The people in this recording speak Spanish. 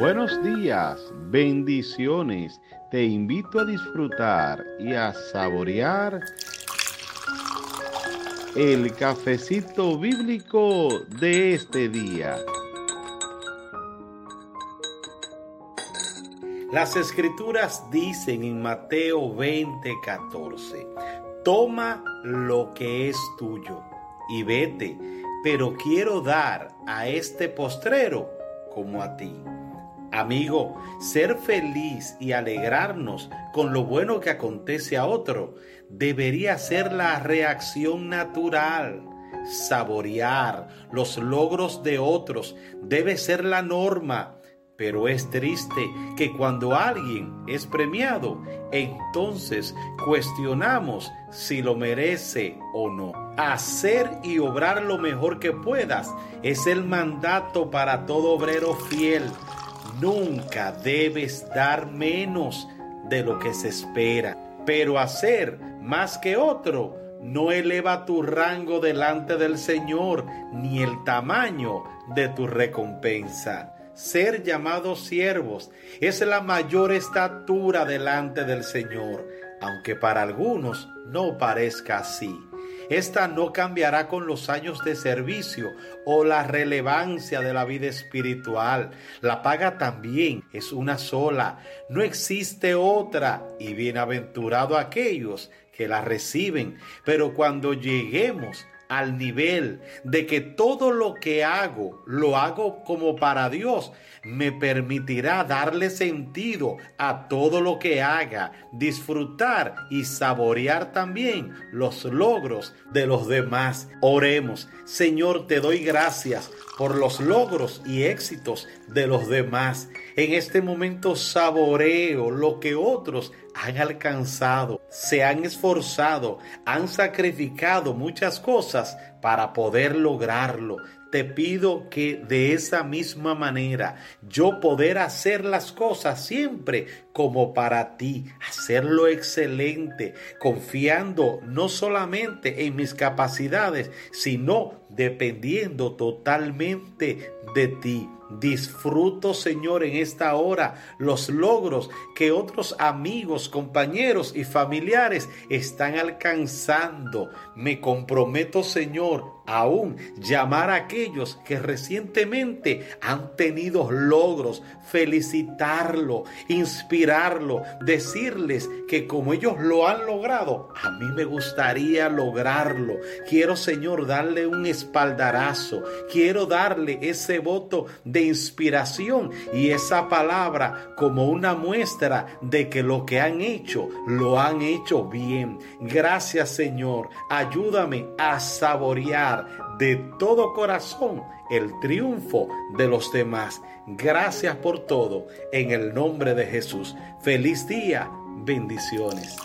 Buenos días, bendiciones. Te invito a disfrutar y a saborear el cafecito bíblico de este día. Las escrituras dicen en Mateo 20:14, toma lo que es tuyo y vete, pero quiero dar a este postrero como a ti. Amigo, ser feliz y alegrarnos con lo bueno que acontece a otro debería ser la reacción natural. Saborear los logros de otros debe ser la norma. Pero es triste que cuando alguien es premiado, entonces cuestionamos si lo merece o no. Hacer y obrar lo mejor que puedas es el mandato para todo obrero fiel Nunca debes dar menos de lo que se espera, pero hacer más que otro no eleva tu rango delante del Señor ni el tamaño de tu recompensa. Ser llamados siervos es la mayor estatura delante del Señor, aunque para algunos no parezca así. Esta no cambiará con los años de servicio o la relevancia de la vida espiritual. La paga también es una sola, no existe otra y bienaventurado aquellos que la reciben. Pero cuando lleguemos al nivel de que todo lo que hago lo hago como para Dios, me permitirá darle sentido a todo lo que haga, disfrutar y saborear también los logros de los demás. Oremos, Señor, te doy gracias por los logros y éxitos de los demás. En este momento saboreo lo que otros han alcanzado, se han esforzado, han sacrificado muchas cosas para poder lograrlo. Te pido que de esa misma manera yo poder hacer las cosas siempre como para ti, hacerlo excelente, confiando no solamente en mis capacidades, sino dependiendo totalmente de ti. Disfruto, Señor, en esta hora los logros que otros amigos, compañeros y familiares están alcanzando. Me comprometo, Señor, aún llamar a aquellos que recientemente han tenido logros, felicitarlo, inspirarlo, decirles que como ellos lo han logrado, a mí me gustaría lograrlo. Quiero, Señor, darle un espaldarazo. Quiero darle ese voto de inspiración y esa palabra como una muestra de que lo que han hecho lo han hecho bien. Gracias Señor, ayúdame a saborear de todo corazón el triunfo de los demás. Gracias por todo en el nombre de Jesús. Feliz día, bendiciones.